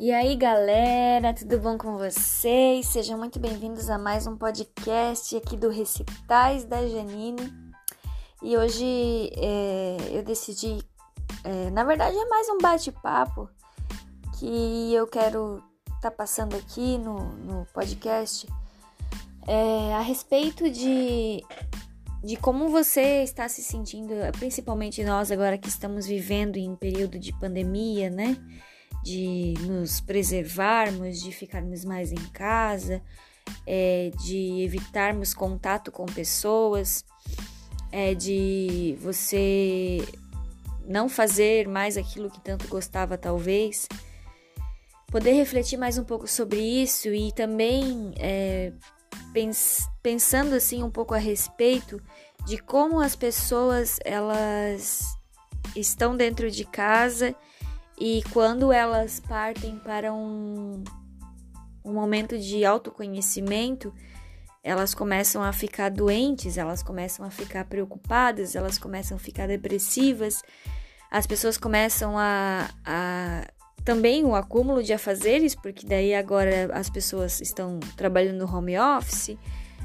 E aí, galera, tudo bom com vocês? Sejam muito bem-vindos a mais um podcast aqui do Recitais da Janine. E hoje é, eu decidi, é, na verdade é mais um bate-papo que eu quero estar tá passando aqui no, no podcast é, a respeito de, de como você está se sentindo, principalmente nós agora que estamos vivendo em período de pandemia, né? De nos preservarmos, de ficarmos mais em casa, é, de evitarmos contato com pessoas, é, de você não fazer mais aquilo que tanto gostava, talvez. Poder refletir mais um pouco sobre isso e também é, pens pensando assim um pouco a respeito de como as pessoas elas estão dentro de casa e quando elas partem para um, um momento de autoconhecimento, elas começam a ficar doentes, elas começam a ficar preocupadas, elas começam a ficar depressivas, as pessoas começam a, a também o acúmulo de afazeres, porque daí agora as pessoas estão trabalhando no home office,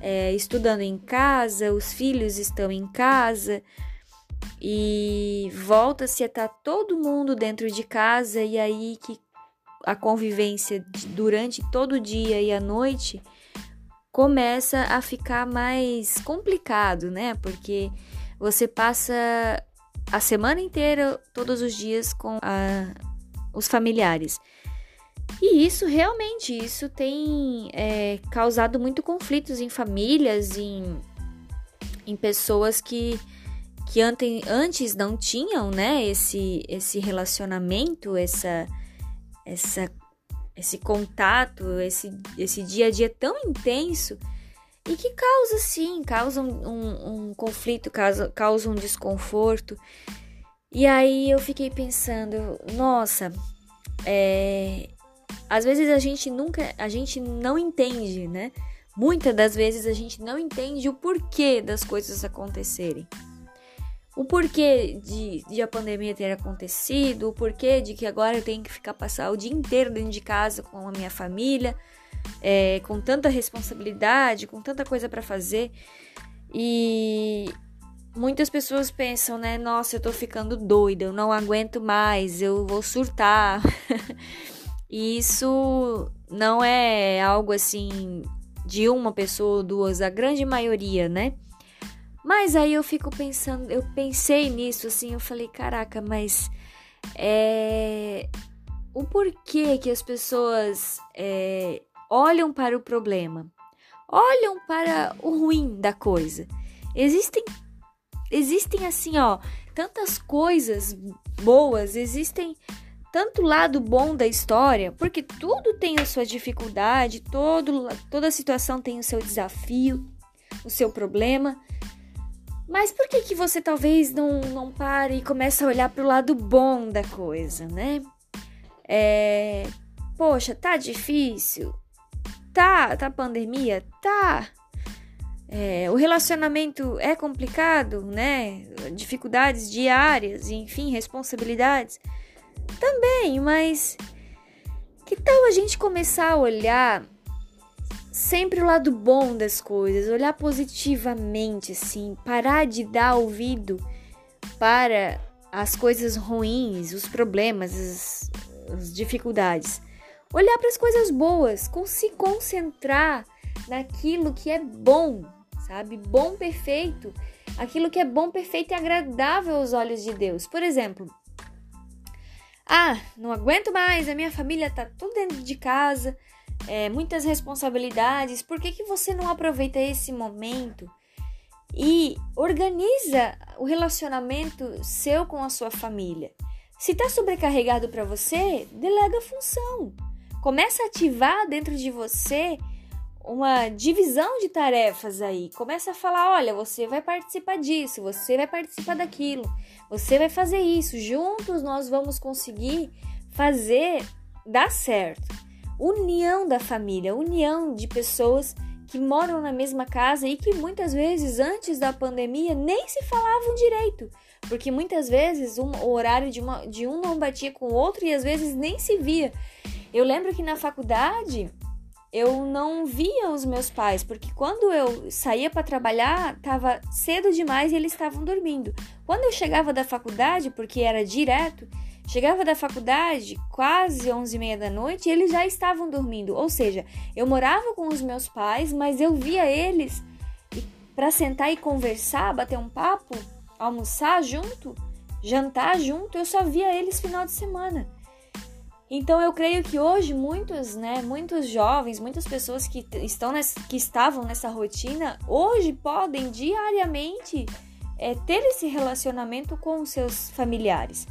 é, estudando em casa, os filhos estão em casa, e volta-se a estar todo mundo dentro de casa e aí que a convivência durante todo o dia e a noite começa a ficar mais complicado, né? Porque você passa a semana inteira, todos os dias com a, os familiares. E isso realmente, isso tem é, causado muito conflitos em famílias, em, em pessoas que que antes não tinham, né, esse, esse relacionamento, essa, essa, esse contato, esse, esse dia a dia tão intenso e que causa, sim, causa um, um, um conflito, causa, causa um desconforto. E aí eu fiquei pensando, nossa, é, às vezes a gente nunca, a gente não entende, né? Muitas das vezes a gente não entende o porquê das coisas acontecerem o porquê de, de, a pandemia ter acontecido, o porquê de que agora eu tenho que ficar passar o dia inteiro dentro de casa com a minha família, é, com tanta responsabilidade, com tanta coisa para fazer. E muitas pessoas pensam, né? Nossa, eu tô ficando doida, eu não aguento mais, eu vou surtar. e isso não é algo assim de uma pessoa ou duas, a grande maioria, né? Mas aí eu fico pensando, eu pensei nisso assim, eu falei, caraca, mas é, o porquê que as pessoas é, olham para o problema, olham para o ruim da coisa. Existem, existem assim, ó, tantas coisas boas, existem tanto lado bom da história, porque tudo tem a sua dificuldade, todo, toda situação tem o seu desafio, o seu problema. Mas por que que você talvez não, não pare e comece a olhar para o lado bom da coisa, né? É, poxa, tá difícil? Tá, tá pandemia? Tá. É, o relacionamento é complicado, né? Dificuldades diárias, enfim, responsabilidades. Também, mas que tal a gente começar a olhar sempre o lado bom das coisas, olhar positivamente, assim, parar de dar ouvido para as coisas ruins, os problemas, as, as dificuldades. Olhar para as coisas boas, com se concentrar naquilo que é bom, sabe? Bom, perfeito. Aquilo que é bom, perfeito e agradável aos olhos de Deus. Por exemplo, ah, não aguento mais, a minha família tá tudo dentro de casa, é, muitas responsabilidades, por que, que você não aproveita esse momento e organiza o relacionamento seu com a sua família? Se está sobrecarregado para você, delega a função. Começa a ativar dentro de você uma divisão de tarefas aí. Começa a falar: olha, você vai participar disso, você vai participar daquilo, você vai fazer isso. Juntos nós vamos conseguir fazer dar certo união da família, união de pessoas que moram na mesma casa e que muitas vezes antes da pandemia nem se falavam direito, porque muitas vezes um, o horário de, uma, de um não batia com o outro e às vezes nem se via. Eu lembro que na faculdade eu não via os meus pais, porque quando eu saía para trabalhar, estava cedo demais e eles estavam dormindo. Quando eu chegava da faculdade, porque era direto, chegava da faculdade quase 11 e meia da noite e eles já estavam dormindo. Ou seja, eu morava com os meus pais, mas eu via eles para sentar e conversar, bater um papo, almoçar junto, jantar junto, eu só via eles final de semana. Então eu creio que hoje muitos, né, muitos jovens, muitas pessoas que estão nessa, que estavam nessa rotina, hoje podem diariamente é, ter esse relacionamento com os seus familiares.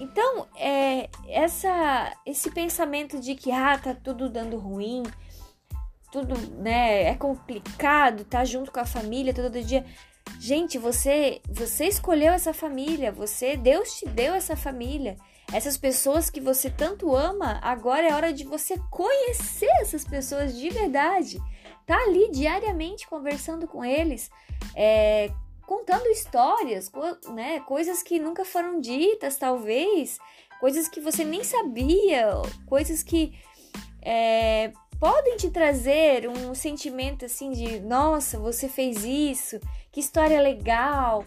Então, é, essa, esse pensamento de que ah, tá tudo dando ruim, tudo, né, é complicado, tá junto com a família todo dia. Gente, você, você escolheu essa família, você, Deus te deu essa família. Essas pessoas que você tanto ama, agora é hora de você conhecer essas pessoas de verdade. Tá ali diariamente conversando com eles, é, contando histórias, co né, coisas que nunca foram ditas, talvez, coisas que você nem sabia, coisas que é, podem te trazer um sentimento assim de nossa, você fez isso, que história legal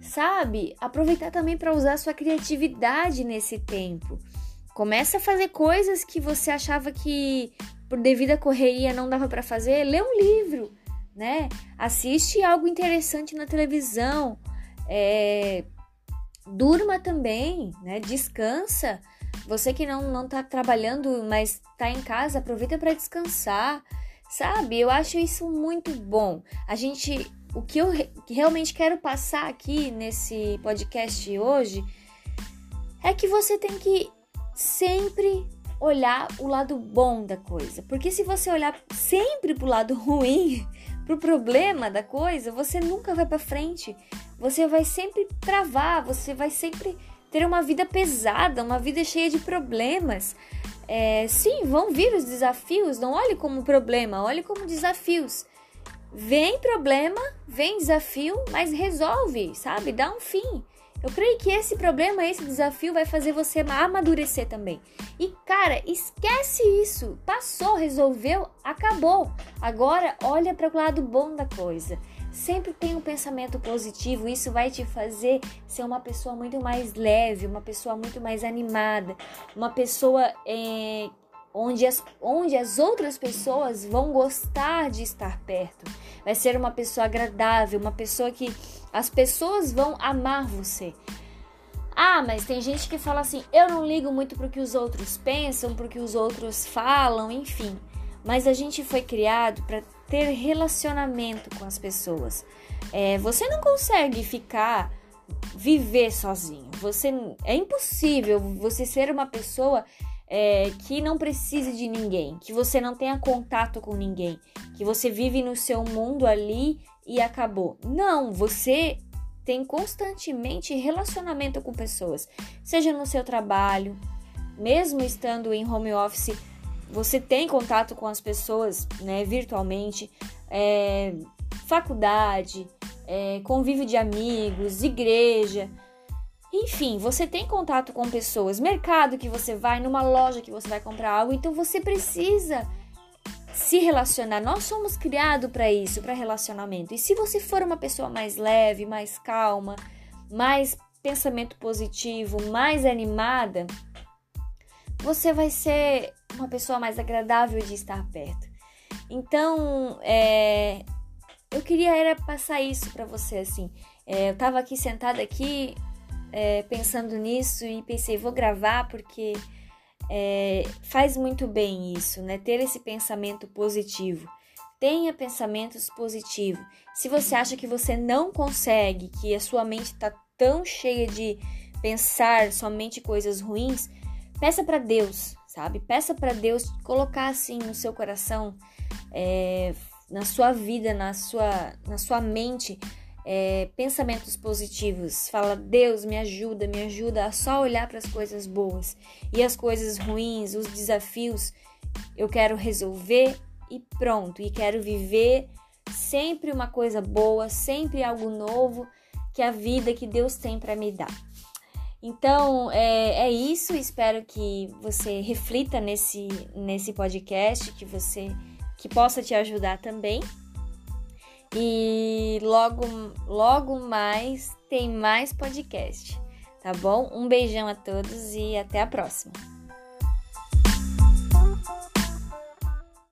sabe? Aproveitar também para usar sua criatividade nesse tempo. Começa a fazer coisas que você achava que por devido à correria não dava para fazer, lê um livro, né? Assiste algo interessante na televisão, é... durma também, né? Descansa. Você que não não tá trabalhando, mas tá em casa, aproveita para descansar. Sabe? Eu acho isso muito bom. A gente o que eu realmente quero passar aqui nesse podcast hoje é que você tem que sempre olhar o lado bom da coisa. Porque se você olhar sempre pro lado ruim, pro problema da coisa, você nunca vai para frente. Você vai sempre travar, você vai sempre ter uma vida pesada, uma vida cheia de problemas. É, sim, vão vir os desafios, não olhe como problema, olhe como desafios. Vem problema, vem desafio, mas resolve, sabe? Dá um fim. Eu creio que esse problema, esse desafio vai fazer você amadurecer também. E cara, esquece isso. Passou, resolveu, acabou. Agora olha para o lado bom da coisa. Sempre tem um pensamento positivo, isso vai te fazer ser uma pessoa muito mais leve, uma pessoa muito mais animada, uma pessoa é, onde as, onde as outras pessoas vão gostar de estar perto. Vai ser uma pessoa agradável, uma pessoa que as pessoas vão amar você. Ah, mas tem gente que fala assim: eu não ligo muito pro que os outros pensam, pro que os outros falam, enfim. Mas a gente foi criado para ter relacionamento com as pessoas. É, você não consegue ficar viver sozinho. Você é impossível você ser uma pessoa é, que não precise de ninguém, que você não tenha contato com ninguém, que você vive no seu mundo ali e acabou. Não, você tem constantemente relacionamento com pessoas, seja no seu trabalho, mesmo estando em home office, você tem contato com as pessoas, né, virtualmente, é, faculdade, é, convívio de amigos, igreja. Enfim, você tem contato com pessoas, mercado que você vai, numa loja que você vai comprar algo, então você precisa se relacionar. Nós somos criados para isso, para relacionamento. E se você for uma pessoa mais leve, mais calma, mais pensamento positivo, mais animada, você vai ser uma pessoa mais agradável de estar perto. Então, é, eu queria era passar isso para você assim. É, eu tava aqui sentada aqui é, pensando nisso e pensei, vou gravar porque é, faz muito bem isso, né? Ter esse pensamento positivo. Tenha pensamentos positivos. Se você acha que você não consegue, que a sua mente está tão cheia de pensar somente coisas ruins, peça para Deus, sabe? Peça para Deus colocar assim no seu coração, é, na sua vida, na sua, na sua mente, é, pensamentos positivos. Fala, Deus, me ajuda, me ajuda a só olhar para as coisas boas. E as coisas ruins, os desafios, eu quero resolver e pronto. E quero viver sempre uma coisa boa, sempre algo novo que a vida que Deus tem para me dar. Então é, é isso. Espero que você reflita nesse, nesse podcast, que você que possa te ajudar também. E logo, logo mais tem mais podcast, tá bom? Um beijão a todos e até a próxima.